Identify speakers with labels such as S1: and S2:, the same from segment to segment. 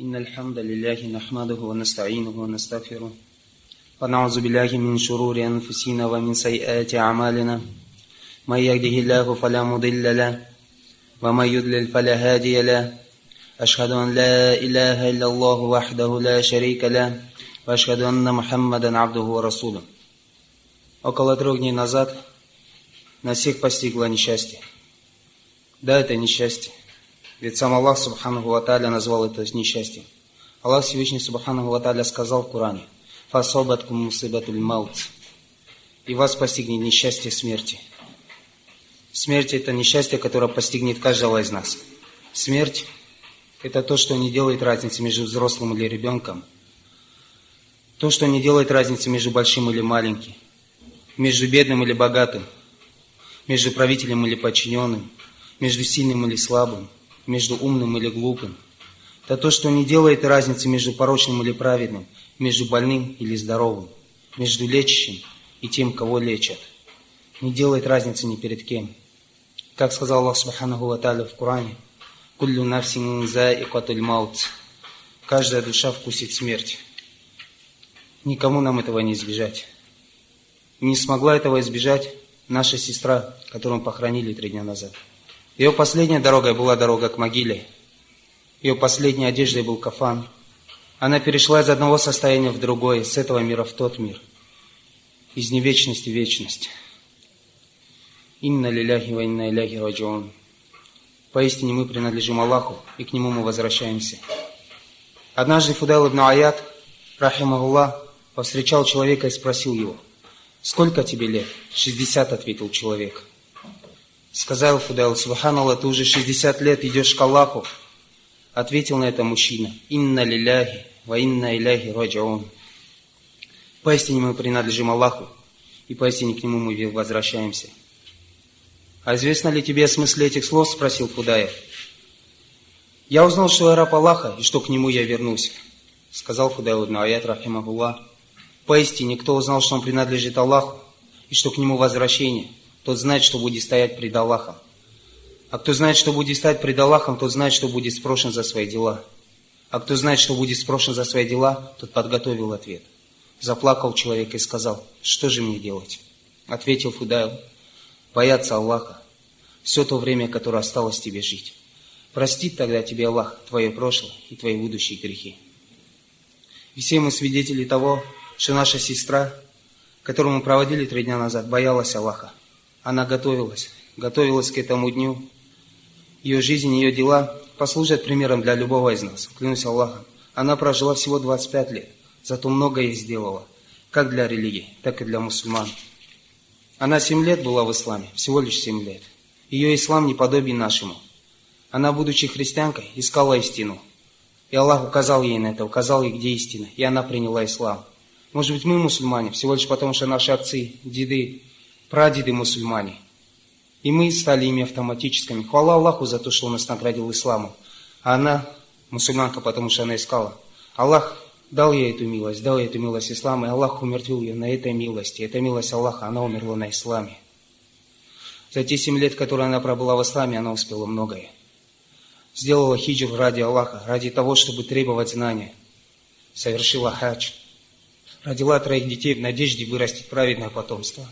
S1: إن الحمد لله نحمده ونستعينه ونستغفره ونعوذ بالله من شرور أنفسنا ومن سيئات أعمالنا من يهده الله فلا مضل له ومن يضلل فلا هادي له أشهد أن لا إله إلا الله وحده لا شريك له وأشهد أن محمدا عبده ورسوله Около трех дней назад нас всех постигло несчастье. Да, это несчастье. Ведь сам Аллах Субханаху Ваталя назвал это несчастьем. Аллах Всевышний Субханаху Ваталя сказал в Коране, «Фасобаткум мусибатуль маут» и вас постигнет несчастье смерти. Смерть – это несчастье, которое постигнет каждого из нас. Смерть – это то, что не делает разницы между взрослым или ребенком. То, что не делает разницы между большим или маленьким между бедным или богатым, между правителем или подчиненным, между сильным или слабым, между умным или глупым. Это то, что не делает разницы между порочным или праведным, между больным или здоровым, между лечащим и тем, кого лечат. Не делает разницы ни перед кем. Как сказал Аллах Субханаху Ва в Коране, «Куллю нафсин заикатуль маут» Каждая душа вкусит смерть. Никому нам этого не избежать. Не смогла этого избежать наша сестра, которую похоронили три дня назад. Ее последняя дорога была дорога к могиле. Ее последней одеждой был кафан. Она перешла из одного состояния в другое, с этого мира в тот мир. Из невечности в вечность. Инна лиляхи ва инна иляхи раджион. Поистине мы принадлежим Аллаху, и к Нему мы возвращаемся. Однажды Фудал ибн Аят, рахимахуллах, повстречал человека и спросил его, «Сколько тебе лет?» «Шестьдесят», — ответил человек. Сказал Фудал, «Субханаллах, ты уже шестьдесят лет идешь к Аллаху». Ответил на это мужчина, «Инна лиляхи, ва инна иляхи раджаун». Поистине мы принадлежим Аллаху, и поистине к Нему мы возвращаемся. «А известно ли тебе о смысле этих слов?» – спросил Фудаев. «Я узнал, что я раб Аллаха, и что к Нему я вернусь», – сказал Фудаев ибн Аят, рахимахуллах. Поистине, кто узнал, что он принадлежит Аллаху, и что к Нему возвращение, тот знает, что будет стоять пред Аллахом. А кто знает, что будет стоять пред Аллахом, тот знает, что будет спрошен за свои дела. А кто знает, что будет спрошен за свои дела, тот подготовил ответ. Заплакал человек и сказал, что же мне делать? Ответил Фудайл, бояться Аллаха, все то время, которое осталось тебе жить. Простит тогда тебе Аллах твое прошлое и твои будущие грехи. И все мы свидетели того, что наша сестра, которую мы проводили три дня назад, боялась Аллаха. Она готовилась, готовилась к этому дню. Ее жизнь, ее дела послужат примером для любого из нас. Клянусь Аллахом. Она прожила всего 25 лет, зато многое сделала, как для религии, так и для мусульман. Она 7 лет была в исламе, всего лишь 7 лет. Ее ислам не подобен нашему. Она, будучи христианкой, искала истину. И Аллах указал ей на это, указал ей, где истина. И она приняла ислам. Может быть, мы мусульмане, всего лишь потому, что наши отцы, деды, прадеды мусульмане. И мы стали ими автоматическими. Хвала Аллаху за то, что Он нас наградил исламом. А она мусульманка, потому что она искала. Аллах дал ей эту милость, дал ей эту милость ислама, и Аллах умертвил ее на этой милости. Это милость Аллаха, она умерла на исламе. За те семь лет, которые она пробыла в исламе, она успела многое. Сделала хиджр ради Аллаха, ради того, чтобы требовать знания. Совершила хадж родила троих детей в надежде вырастить праведное потомство.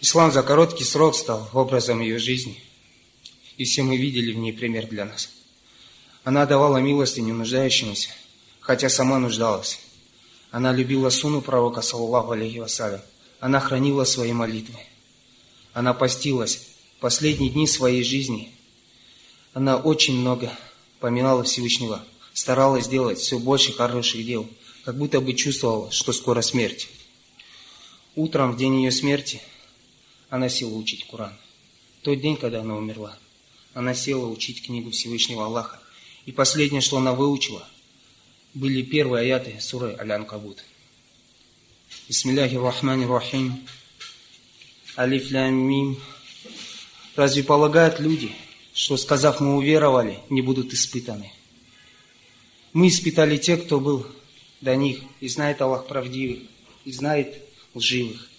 S1: Ислам за короткий срок стал образом ее жизни, и все мы видели в ней пример для нас. Она давала милостыню нуждающимся, хотя сама нуждалась. Она любила суну пророка, саллаху алейхи вассалям. Она хранила свои молитвы. Она постилась последние дни своей жизни. Она очень много поминала Всевышнего, старалась сделать все больше хороших дел – как будто бы чувствовала, что скоро смерть. Утром, в день ее смерти, она села учить Коран. Тот день, когда она умерла, она села учить книгу Всевышнего Аллаха. И последнее, что она выучила, были первые аяты суры Алян-Кабут. Бисмилляхи рахмани рахим. Алиф мим. Разве полагают люди, что, сказав мы уверовали, не будут испытаны? Мы испытали тех, кто был до них, и знает Аллах правдивых, и знает лживых.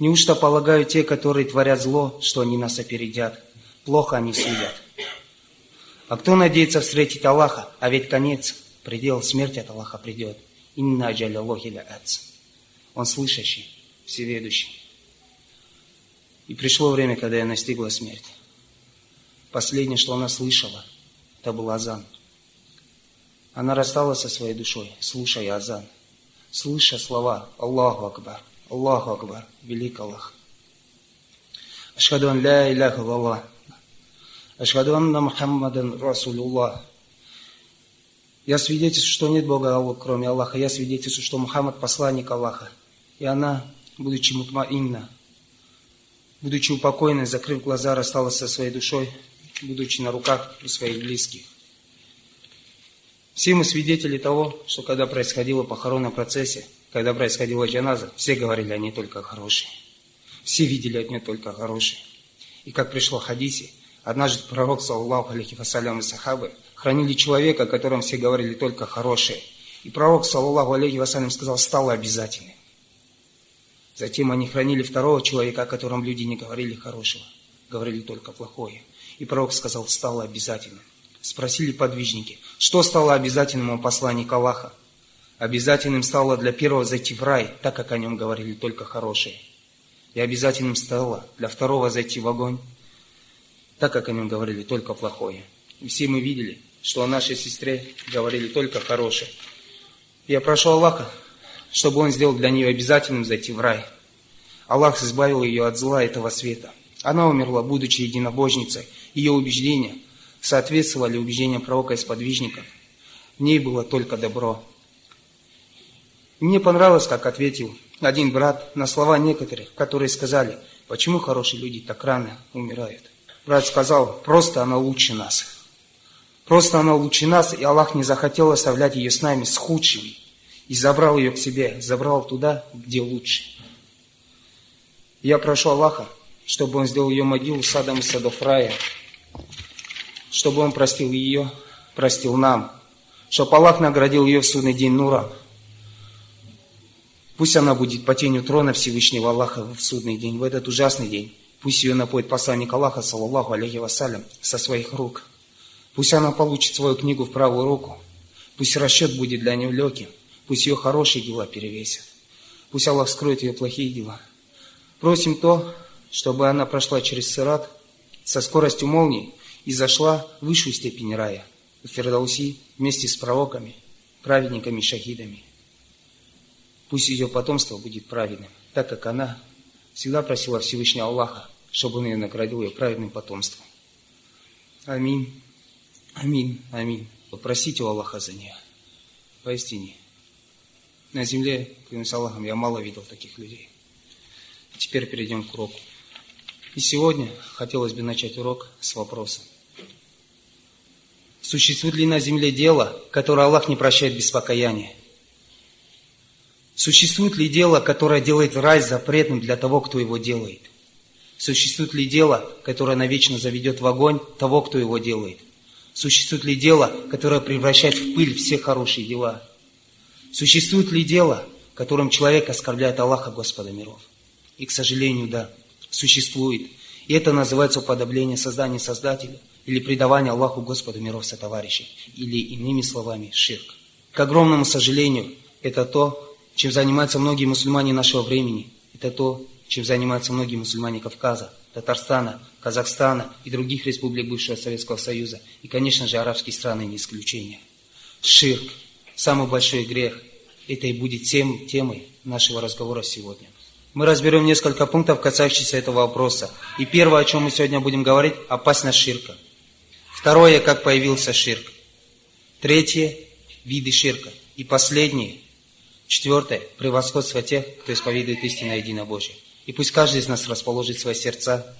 S1: Неужто полагают те, которые творят зло, что они нас опередят? Плохо они судят. А кто надеется встретить Аллаха? А ведь конец, предел смерти от Аллаха придет. Инна аджаля лохиля Он слышащий, всеведущий. И пришло время, когда я настигла смерть. Последнее, что она слышала, это был азан. Она рассталась со своей душой, слушая азан, слыша слова Аллаху Акбар, Аллаху Акбар, велик Аллах. Ашхаду ан ля иляха Аллах, Ашхаду анна Мухаммадан Расулуллах. Я свидетельствую, что нет Бога, кроме Аллаха. Я свидетельствую, что Мухаммад посланник Аллаха. И она, будучи мутмаинна, будучи упокоенной, закрыв глаза, рассталась со своей душой, будучи на руках у своих близких. Все мы свидетели того, что когда происходило похоронная процессия, когда происходила джаназа, все говорили о ней только хорошее. Все видели от нее только хорошее. И как пришло хадисе, однажды пророк, саллаху алейхи вассалям и сахабы, хранили человека, о котором все говорили только хорошее. И пророк, саллаху алейхи вассалям, сказал, стало обязательным. Затем они хранили второго человека, о котором люди не говорили хорошего, говорили только плохое. И пророк сказал, стало обязательным. Спросили подвижники, что стало обязательным у посланника Аллаха? Обязательным стало для первого зайти в рай, так как о нем говорили только хорошие. И обязательным стало для второго зайти в огонь, так как о нем говорили только плохое. И все мы видели, что о нашей сестре говорили только хорошее. Я прошу Аллаха, чтобы Он сделал для нее обязательным зайти в рай. Аллах избавил ее от зла этого света. Она умерла, будучи единобожницей. Ее убеждения соответствовали убеждениям пророка и сподвижников. В ней было только добро. Мне понравилось, как ответил один брат на слова некоторых, которые сказали, почему хорошие люди так рано умирают. Брат сказал, просто она лучше нас. Просто она лучше нас, и Аллах не захотел оставлять ее с нами, с худшими и забрал ее к себе, забрал туда, где лучше. Я прошу Аллаха, чтобы Он сделал ее могилу садом из садов рая, чтобы Он простил ее, простил нам, чтобы Аллах наградил ее в судный день Нура. Пусть она будет по тенью трона Всевышнего Аллаха в судный день, в этот ужасный день. Пусть ее напоит посланник Аллаха, саллаллаху алейхи вассалям, со своих рук. Пусть она получит свою книгу в правую руку. Пусть расчет будет для нее легким. Пусть ее хорошие дела перевесят. Пусть Аллах скроет ее плохие дела. Просим то, чтобы она прошла через сырат со скоростью молнии и зашла в высшую степень рая, в Фердауси, вместе с пророками, праведниками, шахидами. Пусть ее потомство будет праведным, так как она всегда просила Всевышнего Аллаха, чтобы он ее наградил ее праведным потомством. Аминь. Аминь. Аминь. Попросите у Аллаха за нее. Поистине. На земле, клянусь Аллахом, я мало видел таких людей. Теперь перейдем к уроку. И сегодня хотелось бы начать урок с вопроса. Существует ли на земле дело, которое Аллах не прощает без покаяния? Существует ли дело, которое делает рай запретным для того, кто его делает? Существует ли дело, которое навечно заведет в огонь того, кто его делает? Существует ли дело, которое превращает в пыль все хорошие дела? Существует ли дело, которым человек оскорбляет Аллаха, Господа миров? И, к сожалению, да, существует. И это называется уподобление создания Создателя или предавание Аллаху, Господу миров сотоварищей, или иными словами, ширк. К огромному сожалению, это то, чем занимаются многие мусульмане нашего времени. Это то, чем занимаются многие мусульмане Кавказа, Татарстана, Казахстана и других республик бывшего Советского Союза. И, конечно же, арабские страны не исключение. Ширк самый большой грех. Это и будет тем, темой нашего разговора сегодня. Мы разберем несколько пунктов, касающихся этого вопроса. И первое, о чем мы сегодня будем говорить, опасность ширка. Второе, как появился ширк. Третье, виды ширка. И последнее, четвертое, превосходство тех, кто исповедует истинное единобожие. И пусть каждый из нас расположит свои сердца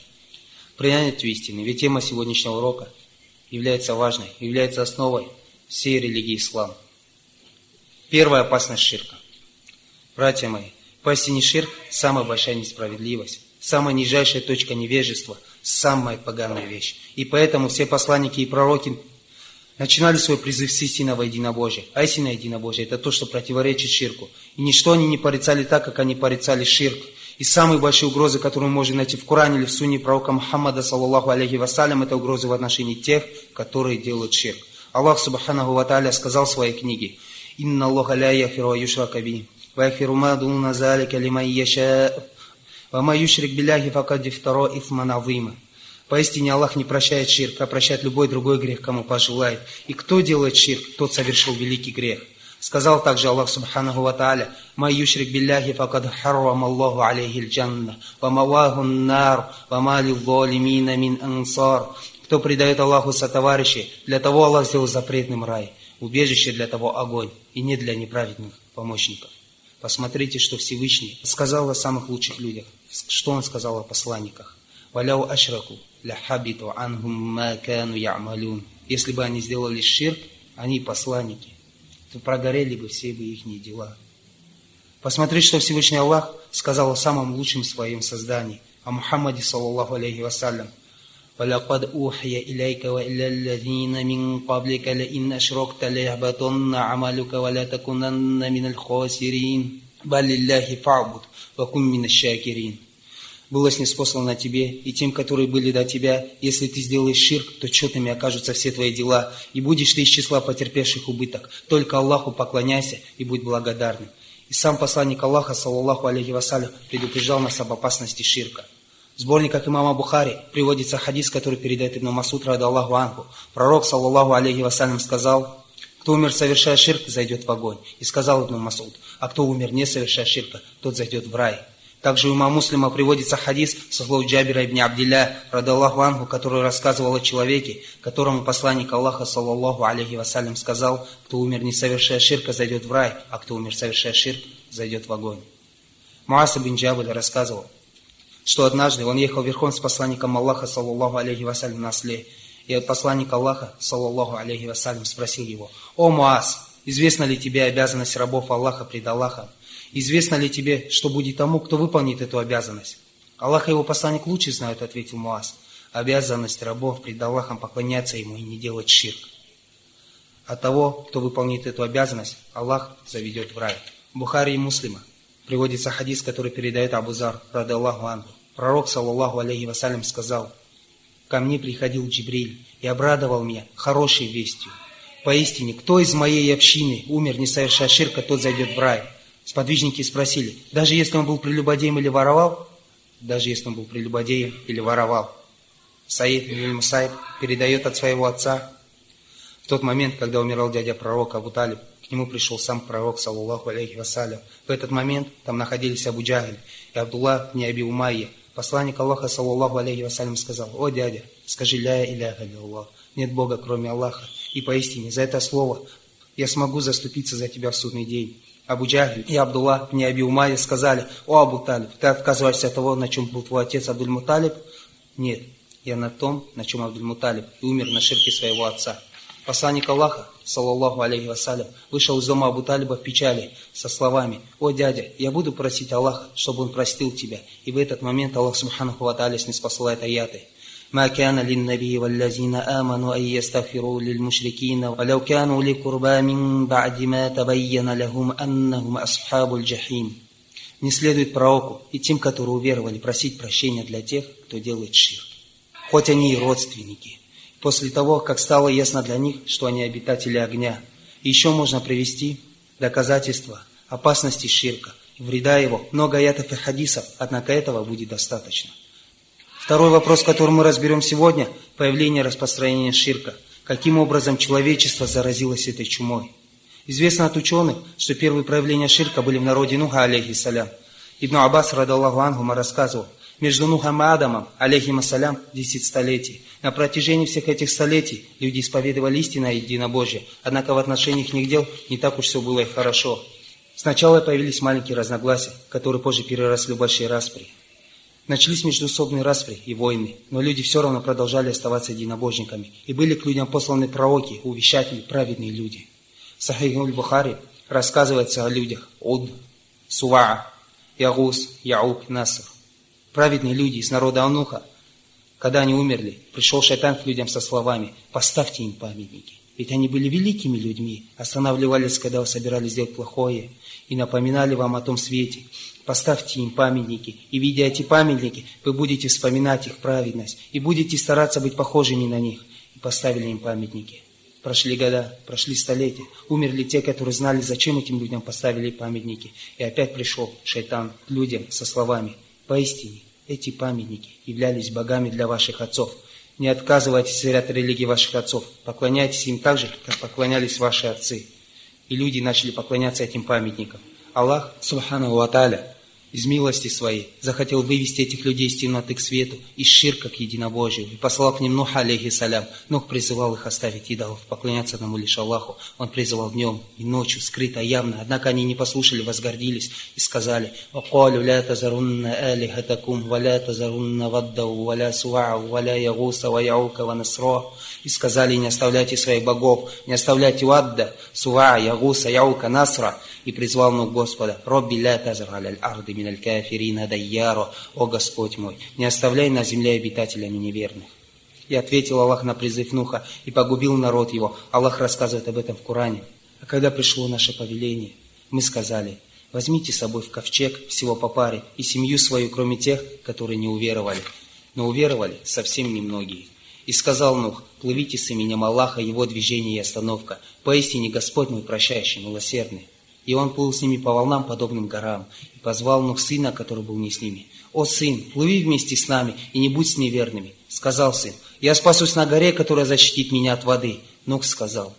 S1: принять истины. Ведь тема сегодняшнего урока является важной, является основой всей религии ислам. Первая опасность ширка. Братья мои, поистине ширк – самая большая несправедливость, самая нижайшая точка невежества, самая поганая вещь. И поэтому все посланники и пророки начинали свой призыв с истинного единобожия. А истинное единобожие – это то, что противоречит ширку. И ничто они не порицали так, как они порицали ширк. И самые большие угрозы, которые можно найти в Коране или в Сунне пророка Мухаммада, саллаллаху алейхи вассалям, это угрозы в отношении тех, которые делают ширк. Аллах, субханаху ва сказал в своей книге, «Инна Аллаха ля яфиру юшрака би, ва яфиру ма дуна залика лимай яша, ва ма юшрик биляхи факад дифтаро ифман азима». Поистине Аллах не прощает ширк, а прощает любой другой грех, кому пожелает. И кто делает ширк, тот совершил великий грех. Сказал также Аллах Субханаху Ва Тааля, «Ма юшрик билляхи факад харрам Аллаху алейхи джанна, ва маваху нар, ва мали залимина мин ансар». Кто предает Аллаху сотоварищей, для того Аллах сделал запретным рай, убежище для того огонь, и не для неправедных помощников. Посмотрите, что Всевышний сказал о самых лучших людях, что Он сказал о посланниках. «Валяу ашраку, ля хабиту анхум ма кану я'малюн». Если бы они сделали ширк, они посланники, то прогорели бы все бы их дела. Посмотрите, что Всевышний Аллах сказал о самом лучшем своем создании, о Мухаммаде, саллаллаху алейхи вассалям. ولقد أوحي إليك وإلى الذين من قبلك لئن أشركت ليهبطن عملك ولا تكونن من الخاسرين بل لله فاعبد وكن من الشاكرين было снеспослано тебе и тем, которые были до тебя. Если ты сделаешь ширк, то четными окажутся все твои дела, и будешь ты из числа потерпевших убыток. Только Аллаху поклоняйся и будь благодарным. И сам посланник Аллаха, саллаллаху алейхи вассалям, предупреждал нас об опасности ширка. В сборниках имама Бухари приводится хадис, который передает Ибн Масуд, рада Аллаху Анху. Пророк, саллаллаху алейхи вассалям, сказал, кто умер, совершая ширк, зайдет в огонь. И сказал Ибн Масуд, а кто умер, не совершая ширка, тот зайдет в рай. Также у имама Муслима приводится хадис со слов Джабира ибн Абдилля, радаллаху анху, который рассказывал о человеке, которому посланник Аллаха, саллаллаху алейхи вассалям, сказал, кто умер не совершая ширка, зайдет в рай, а кто умер совершая ширк, зайдет в огонь. Муаса бин Джабаль рассказывал, что однажды он ехал верхом с посланником Аллаха, саллаллаху алейхи вассалям, на осле, и посланник Аллаха, саллаллаху алейхи вассалям, спросил его, «О, Муаз, известна ли тебе обязанность рабов Аллаха пред Аллахом?» Известно ли тебе, что будет тому, кто выполнит эту обязанность? Аллах и его посланник лучше знают, ответил Муаз. Обязанность рабов пред Аллахом поклоняться ему и не делать ширк. А того, кто выполнит эту обязанность, Аллах заведет в рай. Бухари и Муслима приводится хадис, который передает Абузар, рады Аллаху Анху. Пророк, саллаллаху алейхи вассалям, сказал, «Ко мне приходил Джибриль и обрадовал меня хорошей вестью. Поистине, кто из моей общины умер, не совершая ширка, тот зайдет в рай». Сподвижники спросили, даже если он был прелюбодеем или воровал? Даже если он был прелюбодеем или воровал. Саид ибн Мусайб передает от своего отца, в тот момент, когда умирал дядя пророка Абу Талиб, к нему пришел сам пророк, саллаллаху алейхи вассалям. В этот момент там находились Абу Джахиль и Абдулла не Аби Умайя. Посланник Аллаха, саллаллаху алейхи вассалям, сказал, «О, дядя, скажи ля иляха Аллах, нет Бога, кроме Аллаха, и поистине за это слово я смогу заступиться за тебя в судный день». Абу Джахль и Абдулла не Аби Умайя сказали, «О, Абу Талиб, ты отказываешься от того, на чем был твой отец Абдуль Муталиб?» «Нет, я на том, на чем Абдуль Муталиб, и умер на ширке своего отца». Посланник Аллаха, саллаллаху алейхи вассалям, вышел из дома Абу Талиба в печали со словами, «О, дядя, я буду просить Аллаха, чтобы он простил тебя». И в этот момент Аллах, субханаху ва тааля, снеспосылает аяты – ما كان للنبي والذين آمنوا أن يستغفروا للمشركين ولو كانوا لقربى من بعد ما تبين لهم أنهم أصحاب الجحيم Не следует пророку и тем, которые уверовали, просить прощения для тех, кто делает ширк. Хоть они и родственники. После того, как стало ясно для них, что они обитатели огня. И еще можно привести доказательства опасности ширка, вреда его, много аятов и хадисов, однако этого будет достаточно. Второй вопрос, который мы разберем сегодня – появление распространения ширка. Каким образом человечество заразилось этой чумой? Известно от ученых, что первые проявления ширка были в народе Нуха, алейхиссалям. Ибн Аббас, радаллаху ангума, рассказывал, между Нухом и Адамом, алейхим ассалям, 10 столетий. На протяжении всех этих столетий люди исповедовали истинное единобожие, однако в отношении их дел не так уж все было и хорошо. Сначала появились маленькие разногласия, которые позже переросли в большие распри. Начались междуусобные распри и войны, но люди все равно продолжали оставаться единобожниками. И были к людям посланы пророки, увещатели, праведные люди. Сахихуль Бухари рассказывается о людях Уд, Суваа, Ягус, Яук, Наср. Праведные люди из народа Ануха, когда они умерли, пришел шайтан к людям со словами «поставьте им памятники». Ведь они были великими людьми, останавливались, когда вы собирались сделать плохое, и напоминали вам о том свете. Поставьте им памятники, и видя эти памятники, вы будете вспоминать их праведность, и будете стараться быть похожими на них. И поставили им памятники. Прошли года, прошли столетия, умерли те, которые знали, зачем этим людям поставили памятники. И опять пришел шайтан к людям со словами, поистине, эти памятники являлись богами для ваших отцов – не отказывайтесь от религии ваших отцов. Поклоняйтесь им так же, как поклонялись ваши отцы. И люди начали поклоняться этим памятникам. Аллах, Субхану Ва из милости своей захотел вывести этих людей из темноты к свету, из ширка к единобожию, и послал к ним Нуха, алейхиссалям. Нух призывал их оставить идолов, поклоняться одному лишь Аллаху. Он призывал днем и ночью, скрыто, явно. Однако они не послушали, возгордились и сказали, «Вакалю ля тазарунна алихатакум, валя тазарунна ваддау, валя суау, валя ягуса, ва яука, ва насро». И сказали, не оставляйте своих богов, не оставляйте вадда, суа, ягуса, яука, насра. И призвал Нух Господа, «Робби ля тазар арды миналь кафирина дайяро, о Господь мой, не оставляй на земле обитателями неверных. И ответил Аллах на призыв Нуха и погубил народ его. Аллах рассказывает об этом в Коране. А когда пришло наше повеление, мы сказали, возьмите с собой в ковчег всего по паре и семью свою, кроме тех, которые не уверовали. Но уверовали совсем немногие. И сказал Нух, плывите с именем Аллаха, его движение и остановка. Поистине Господь мой прощающий, милосердный. И он плыл с ними по волнам, подобным горам, и позвал Нух сына, который был не с ними. «О, сын, плыви вместе с нами и не будь с неверными!» Сказал сын, «Я спасусь на горе, которая защитит меня от воды». Нух сказал,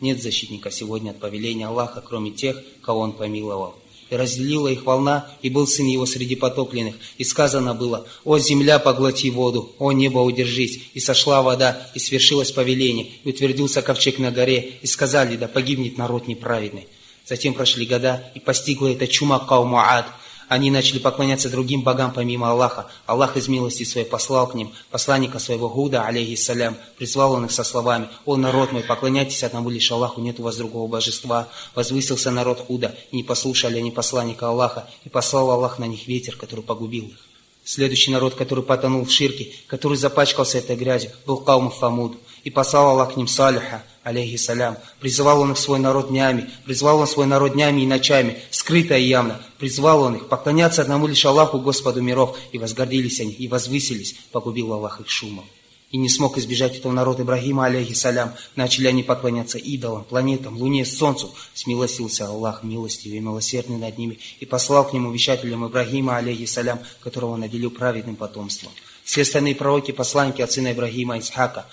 S1: «Нет защитника сегодня от повеления Аллаха, кроме тех, кого он помиловал». И разделила их волна, и был сын его среди потопленных. И сказано было, «О, земля, поглоти воду! О, небо, удержись!» И сошла вода, и свершилось повеление, и утвердился ковчег на горе, и сказали, «Да погибнет народ неправедный». Затем прошли года, и постигла эта чума кауму Ад. Они начали поклоняться другим богам помимо Аллаха. Аллах из милости своей послал к ним посланника своего Гуда, алейхиссалям. Призвал он их со словами, «О народ мой, поклоняйтесь одному лишь Аллаху, нет у вас другого божества». Возвысился народ Худа, и не послушали они посланника Аллаха, и послал Аллах на них ветер, который погубил их. Следующий народ, который потонул в ширке, который запачкался этой грязью, был Каум Фамуд. И послал Аллах к ним Салиха, алейхиссалям. Призывал он их свой народ днями, призвал он свой народ днями и ночами, скрыто и явно. Призвал он их поклоняться одному лишь Аллаху, Господу миров. И возгордились они, и возвысились, погубил Аллах их шумом. И не смог избежать этого народ Ибрагима, алейхиссалям. Начали они поклоняться идолам, планетам, луне, солнцу. Смилостился Аллах милостивый и милосердный над ними. И послал к нему вещателям Ибрагима, алейхиссалям, которого наделил праведным потомством. Все остальные пророки, посланники от сына Ибрагима, Исхака,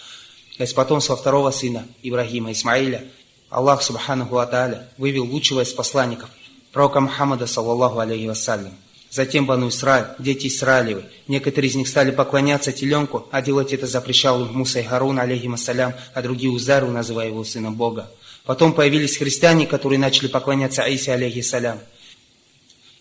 S1: из потомства второго сына Ибрагима, Исмаиля, Аллах, Субханаху Ата'аля, вывел лучшего из посланников, пророка Мухаммада, саллаллаху алейхи вассалям. Затем Бану Исраиль, дети Исраилевы. Некоторые из них стали поклоняться теленку, а делать это запрещал им Муса и Харун, алейхим ассалям, а другие Узару, называя его сыном Бога. Потом появились христиане, которые начали поклоняться Аисе, алейхиссалям.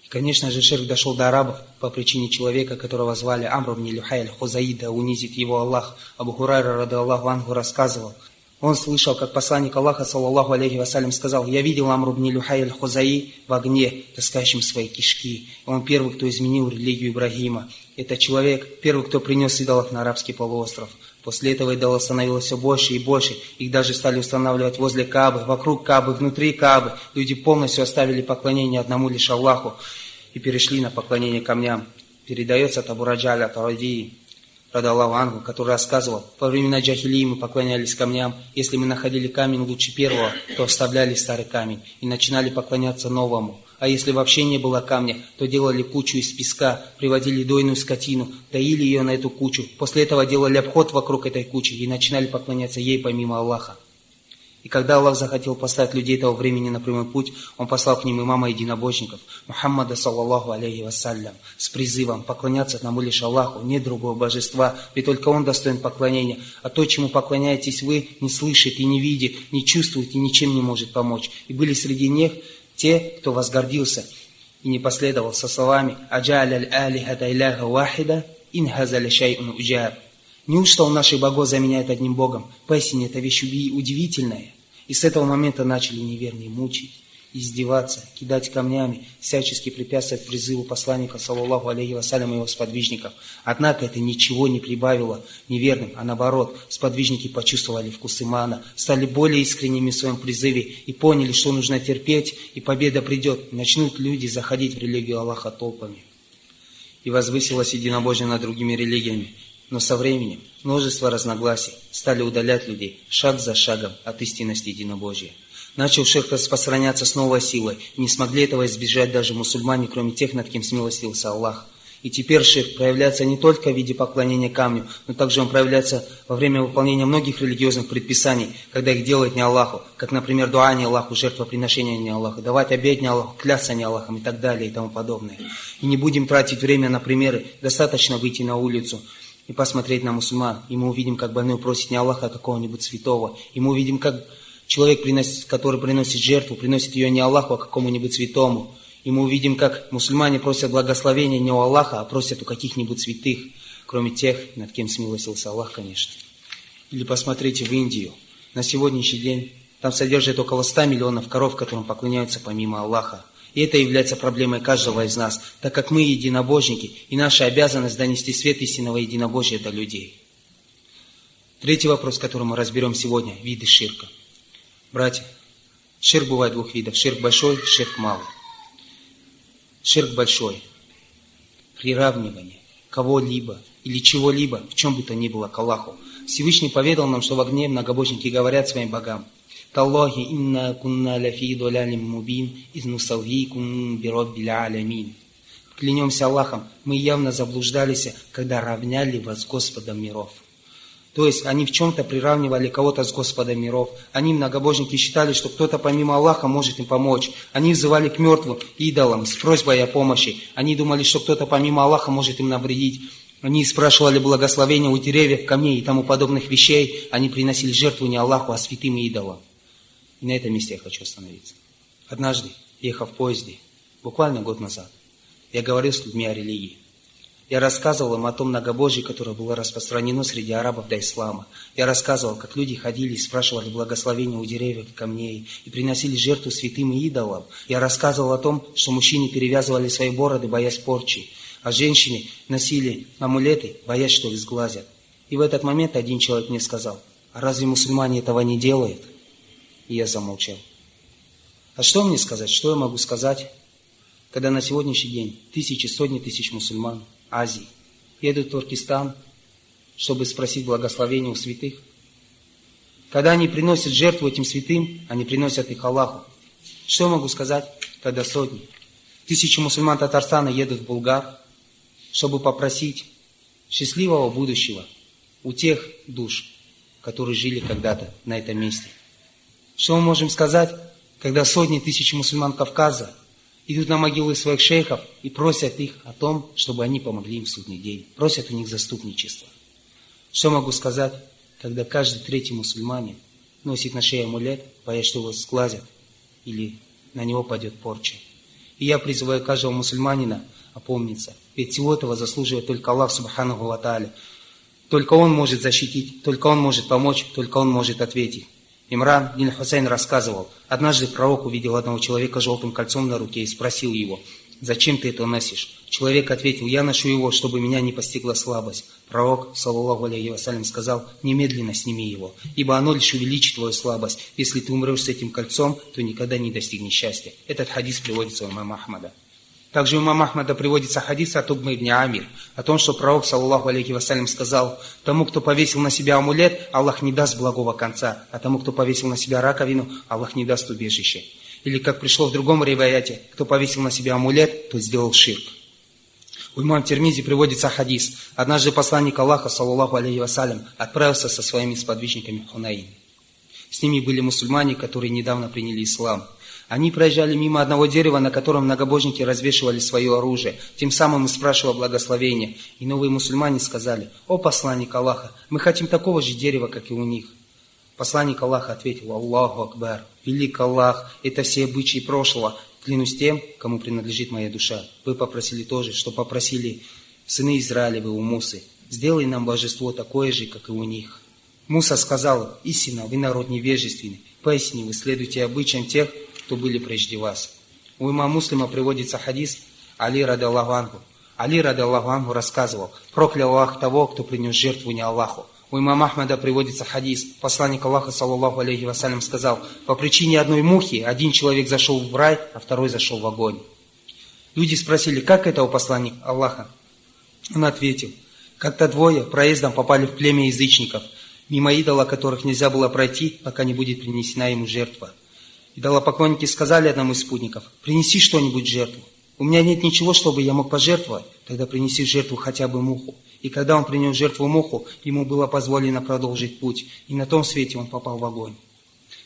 S1: Конечно же, ширк дошел до арабов по причине человека, которого звали Амру бн Люхайль Хузаида, унизит его Аллах. Абу Хурайра, рады Аллаху Ангу, рассказывал. Он слышал, как посланник Аллаха, саллаллаху алейхи вассалям, сказал, «Я видел Амру бн Люхайль Хузаи в огне, таскающем свои кишки. Он первый, кто изменил религию Ибрагима. Это человек, первый, кто принес идолов на арабский полуостров. После этого идолов становилось все больше и больше. Их даже стали устанавливать возле Кабы, вокруг Кабы, внутри Кабы. Люди полностью оставили поклонение одному лишь Аллаху и перешли на поклонение камням. Передается от Абу Раджаля Тарадии, Радаллаху Ангу, который рассказывал, во времена джахилии мы поклонялись камням. Если мы находили камень лучше первого, то оставляли старый камень и начинали поклоняться новому. А если вообще не было камня, то делали кучу из песка, приводили дойную скотину, доили ее на эту кучу. После этого делали обход вокруг этой кучи и начинали поклоняться ей помимо Аллаха. И когда Аллах захотел поставить людей этого времени на прямой путь, Он послал к ним имама единобожников, Мухаммада, саллаллаху алейхи вассалям, с призывом поклоняться одному лишь Аллаху, нет другого божества, ведь только Он достоин поклонения, а то, чему поклоняетесь вы, не слышит и не видит, не чувствует и ничем не может помочь. И были среди них те, кто возгордился и не последовал со словами «Аджаль аль-алихата иляха вахида, инхазаля шай'ун уджаб». Неужто он наших богов заменяет одним богом? Поистине, это вещь удивительная. И с этого момента начали неверные мучить издеваться, кидать камнями, всячески препятствовать призыву посланника, саллаллаху алейхи вассалям, и его сподвижников. Однако это ничего не прибавило неверным, а наоборот, сподвижники почувствовали вкус имана, стали более искренними в своем призыве и поняли, что нужно терпеть, и победа придет, начнут люди заходить в религию Аллаха толпами. И возвысилось единобожие над другими религиями. Но со временем множество разногласий стали удалять людей шаг за шагом от истинности единобожия. Начал ширк распространяться с новой силой. Не смогли этого избежать даже мусульмане, кроме тех, над кем смилостился Аллах. И теперь ширк проявляется не только в виде поклонения камню, но также он проявляется во время выполнения многих религиозных предписаний, когда их делают не Аллаху, как, например, дуа не Аллаху, жертвоприношение не Аллаху, давать обед не Аллаху, клясться не Аллахом и так далее и тому подобное. И не будем тратить время на примеры, достаточно выйти на улицу и посмотреть на мусульман, и мы увидим, как больной просит не Аллаха, а какого-нибудь святого, и мы увидим, как Человек, который приносит жертву, приносит ее не Аллаху, а какому-нибудь святому. И мы увидим, как мусульмане просят благословения не у Аллаха, а просят у каких-нибудь святых, кроме тех, над кем смилостился Аллах, конечно. Или посмотрите в Индию. На сегодняшний день там содержит около 100 миллионов коров, которым поклоняются помимо Аллаха. И это является проблемой каждого из нас, так как мы единобожники, и наша обязанность донести свет истинного единобожия до людей. Третий вопрос, который мы разберем сегодня – виды ширка. Братья, ширк бывает двух видов. Ширк большой, ширк малый. Ширк большой. Приравнивание кого-либо или чего-либо, в чем бы то ни было, к Аллаху. Всевышний поведал нам, что в огне многобожники говорят своим богам. Таллахи инна кунна лафи долялим мубин изнусаввикум бироббил алямин. Клянемся Аллахом, мы явно заблуждались, когда равняли вас Господом миров. То есть они в чем-то приравнивали кого-то с Господом миров. Они, многобожники, считали, что кто-то помимо Аллаха может им помочь. Они взывали к мертвым идолам с просьбой о помощи. Они думали, что кто-то помимо Аллаха может им навредить. Они спрашивали благословения у деревьев, камней и тому подобных вещей. Они приносили жертву не Аллаху, а святым идолам. И на этом месте я хочу остановиться. Однажды, ехав в поезде, буквально год назад, я говорил с людьми о религии. Я рассказывал им о том многобожии, которое было распространено среди арабов до ислама. Я рассказывал, как люди ходили и спрашивали благословения у деревьев и камней, и приносили жертву святым и идолам. Я рассказывал о том, что мужчины перевязывали свои бороды, боясь порчи, а женщины носили амулеты, боясь, что их сглазят. И в этот момент один человек мне сказал, а разве мусульмане этого не делают? И я замолчал. А что мне сказать, что я могу сказать, когда на сегодняшний день тысячи, сотни тысяч мусульман – Азии. Едут в Туркестан, чтобы спросить благословения у святых. Когда они приносят жертву этим святым, они приносят их Аллаху. Что могу сказать, когда сотни? Тысячи мусульман Татарстана едут в Булгар, чтобы попросить счастливого будущего у тех душ, которые жили когда-то на этом месте. Что мы можем сказать, когда сотни тысяч мусульман Кавказа идут на могилы своих шейхов и просят их о том, чтобы они помогли им в судный день. Просят у них заступничество. Что могу сказать, когда каждый третий мусульманин носит на шее амулет, боясь, что его сглазят или на него пойдет порча. И я призываю каждого мусульманина опомниться. Ведь всего этого заслуживает только Аллах Субханаху Ва Только Он может защитить, только Он может помочь, только Он может ответить. Имран бин Хусейн рассказывал, однажды пророк увидел одного человека с желтым кольцом на руке и спросил его, «Зачем ты это носишь?» Человек ответил, «Я ношу его, чтобы меня не постигла слабость». Пророк, саллаллаху алейхи вассалям, сказал, «Немедленно сними его, ибо оно лишь увеличит твою слабость. Если ты умрешь с этим кольцом, то никогда не достигнешь счастья». Этот хадис приводится у имама Ахмада. Также у имама Ахмада приводится хадис от Угмы ибн Амир, о том, что пророк, саллаху алейхи вассалям, сказал, тому, кто повесил на себя амулет, Аллах не даст благого конца, а тому, кто повесил на себя раковину, Аллах не даст убежище. Или, как пришло в другом риваяте, кто повесил на себя амулет, тот сделал ширк. У имама Термизи приводится хадис. Однажды посланник Аллаха, саллаху алейхи вассалям, отправился со своими сподвижниками в Хунаин. С ними были мусульмане, которые недавно приняли ислам – они проезжали мимо одного дерева, на котором многобожники развешивали свое оружие, тем самым спрашивая благословения. И новые мусульмане сказали, «О посланник Аллаха, мы хотим такого же дерева, как и у них». Посланник Аллаха ответил, «Аллаху Акбар, велик Аллах, это все обычаи прошлого, клянусь тем, кому принадлежит моя душа. Вы попросили тоже, что попросили сыны Израилевы у Мусы, сделай нам божество такое же, как и у них». Муса сказал, истинно, вы народ невежественный, поясни, вы следуйте обычаям тех, кто были прежде вас. У имама Муслима приводится хадис Али ради Аллаху Али ради Аллаху рассказывал, проклял Аллах того, кто принес жертву не Аллаху. У имама Ахмада приводится хадис. Посланник Аллаха, саллаллаху алейхи вассалям, сказал, по причине одной мухи один человек зашел в рай, а второй зашел в огонь. Люди спросили, как это у посланника Аллаха? Он ответил, как-то двое проездом попали в племя язычников, мимо идола которых нельзя было пройти, пока не будет принесена ему жертва. Идолопоклонники сказали одному из спутников, принеси что-нибудь жертву. У меня нет ничего, чтобы я мог пожертвовать, тогда принеси жертву хотя бы муху. И когда он принес жертву муху, ему было позволено продолжить путь, и на том свете он попал в огонь.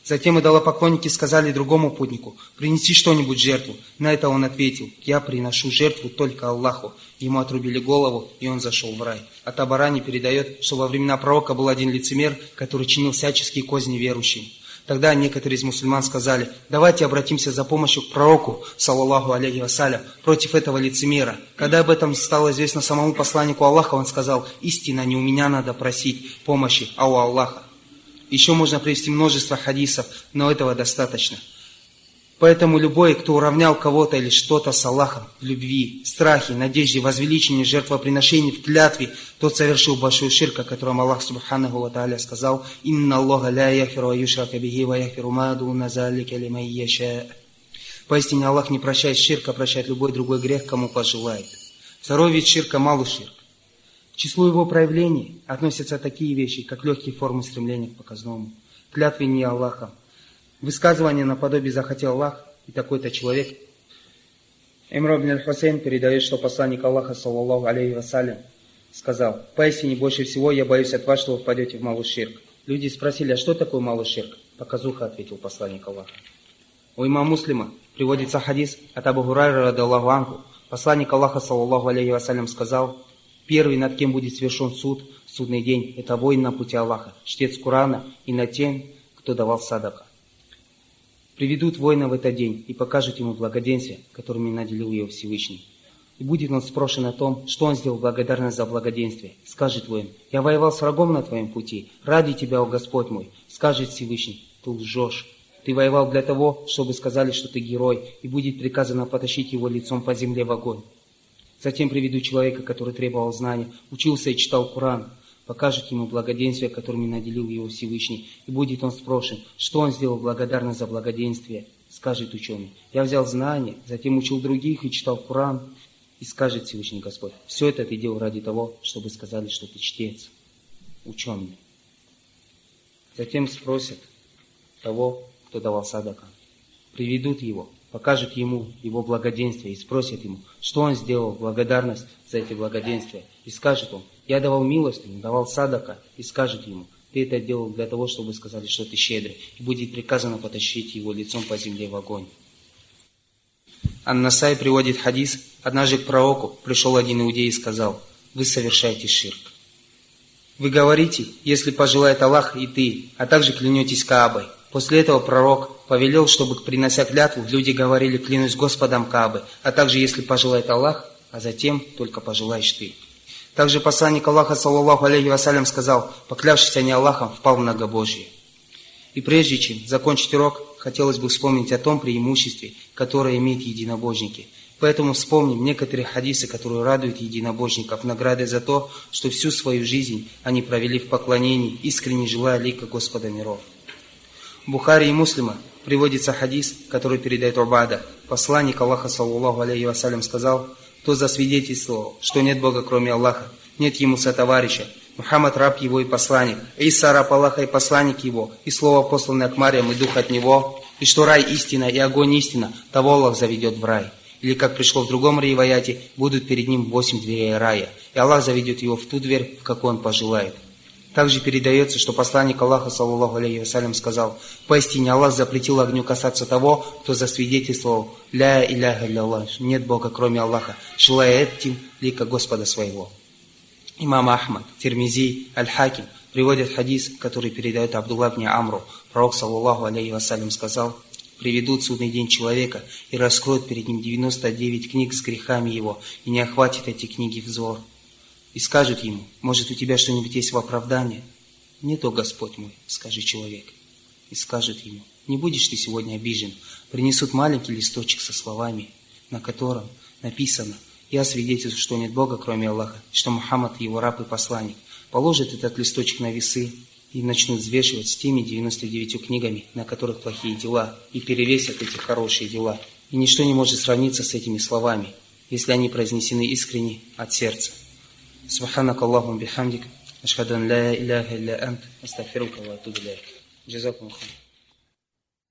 S1: Затем идолопоклонники сказали другому путнику, принеси что-нибудь жертву. На это он ответил, я приношу жертву только Аллаху. Ему отрубили голову, и он зашел в рай. А Табарани передает, что во времена пророка был один лицемер, который чинил всяческие козни верующим. Тогда некоторые из мусульман сказали, давайте обратимся за помощью к пророку, саллаллаху алейхи вассалям, против этого лицемера. Когда об этом стало известно самому посланнику Аллаха, он сказал, истина не у меня надо просить помощи, а у Аллаха. Еще можно привести множество хадисов, но этого достаточно. Поэтому любой, кто уравнял кого-то или что-то с Аллахом в любви, страхе, надежде, возвеличении, жертвоприношении, в клятве, тот совершил большую ширк, о котором Аллах Субханаху Ва Тааля сказал «Инна Аллаха ля яхиру ва юшрака бихи ва яхиру маду назалика лимай яша». Поистине Аллах не прощает ширка, прощает любой другой грех, кому пожелает. Второй вид ширка – малый ширк. К числу его проявлений относятся такие вещи, как легкие формы стремления к показному, клятве не Аллаха, Высказывание наподобие «захотел Аллах» и такой-то человек. Имра бин аль-Хусейн передает, что посланник Аллаха, саллаллаху алейхи вассалям, сказал, «Поистине больше всего я боюсь от вас, что вы впадете в малый ширк». Люди спросили, а что такое малый ширк? Показуха, ответил посланник Аллаха. У имама Муслима приводится хадис от Абу Хурайра, радаллаху анху. Посланник Аллаха, саллаллаху алейхи вассалям, сказал, «Первый, над кем будет совершен суд судный день, это воин на пути Аллаха, чтец Курана и над тем, кто давал садака приведут воина в этот день и покажут ему благоденствие, которыми наделил его Всевышний. И будет он спрошен о том, что он сделал благодарность за благоденствие. Скажет воин, я воевал с врагом на твоем пути, ради тебя, о Господь мой. Скажет Всевышний, ты лжешь. Ты воевал для того, чтобы сказали, что ты герой, и будет приказано потащить его лицом по земле в огонь. Затем приведу человека, который требовал знания, учился и читал Коран, покажет ему благоденствие, которыми наделил его Всевышний, и будет он спрошен, что он сделал благодарно за благоденствие. Скажет ученый, я взял знания, затем учил других и читал Коран, и скажет Всевышний Господь, все это ты делал ради того, чтобы сказали, что ты чтец, ученый. Затем спросят того, кто давал садака. Приведут его, покажут ему его благоденствие и спросят ему, что он сделал благодарность за эти благоденствия. И скажет он, я давал милостыню, давал садака, и скажет ему, ты это делал для того, чтобы сказали, что ты щедрый, и будет приказано потащить его лицом по земле в огонь. Ан-Насай приводит хадис, однажды к пророку пришел один иудей и сказал, вы совершаете ширк. Вы говорите, если пожелает Аллах и ты, а также клянетесь Каабой. После этого пророк повелел, чтобы, принося клятву, люди говорили «клянусь Господом Каабы», а также «если пожелает Аллах», а затем «только пожелаешь ты». Также посланник Аллаха, саллаллаху алейхи вассалям, сказал, поклявшись не Аллахом, впал в многобожие. И прежде чем закончить урок, хотелось бы вспомнить о том преимуществе, которое имеют единобожники. Поэтому вспомним некоторые хадисы, которые радуют единобожников наградой за то, что всю свою жизнь они провели в поклонении, искренне желая лика Господа миров. Бухари и Муслима приводится хадис, который передает Убада. Посланник Аллаха, саллаллаху алейхи вассалям, сказал – кто засвидетельствовал, что нет Бога кроме Аллаха, нет ему сотоварища. Мухаммад раб его и посланник, Иса раб Аллаха и посланник его, и слово посланное к Мариям и дух от него, и что рай истина и огонь истина, того Аллах заведет в рай. Или, как пришло в другом риваяте, будут перед ним восемь дверей рая, и Аллах заведет его в ту дверь, в какую он пожелает. Также передается, что посланник Аллаха, саллаллаху алейхи вассалям, сказал, «Поистине Аллах запретил огню касаться того, кто засвидетельствовал, ля иляха Аллах, нет Бога, кроме Аллаха, желая этим лика Господа своего». Имам Ахмад, Тирмизи, Аль-Хаким приводят хадис, который передает Абдулла бни Амру. Пророк, саллаллаху алейхи вассалям, сказал, приведут судный день человека и раскроют перед ним 99 книг с грехами его, и не охватит эти книги взор и скажет ему, может, у тебя что-нибудь есть в оправдание? Не то, Господь мой, скажет человек. и скажет ему, не будешь ты сегодня обижен, принесут маленький листочек со словами, на котором написано, я свидетельствую, что нет Бога, кроме Аллаха, что Мухаммад его раб и посланник. Положит этот листочек на весы и начнут взвешивать с теми 99 книгами, на которых плохие дела, и перевесят эти хорошие дела. И ничто не может сравниться с этими словами, если они произнесены искренне от сердца. سبحانك اللهم بحمدك أشهد أن لا إله إلا أنت أستغفرك وأتوب إليك. جزاكم الله خير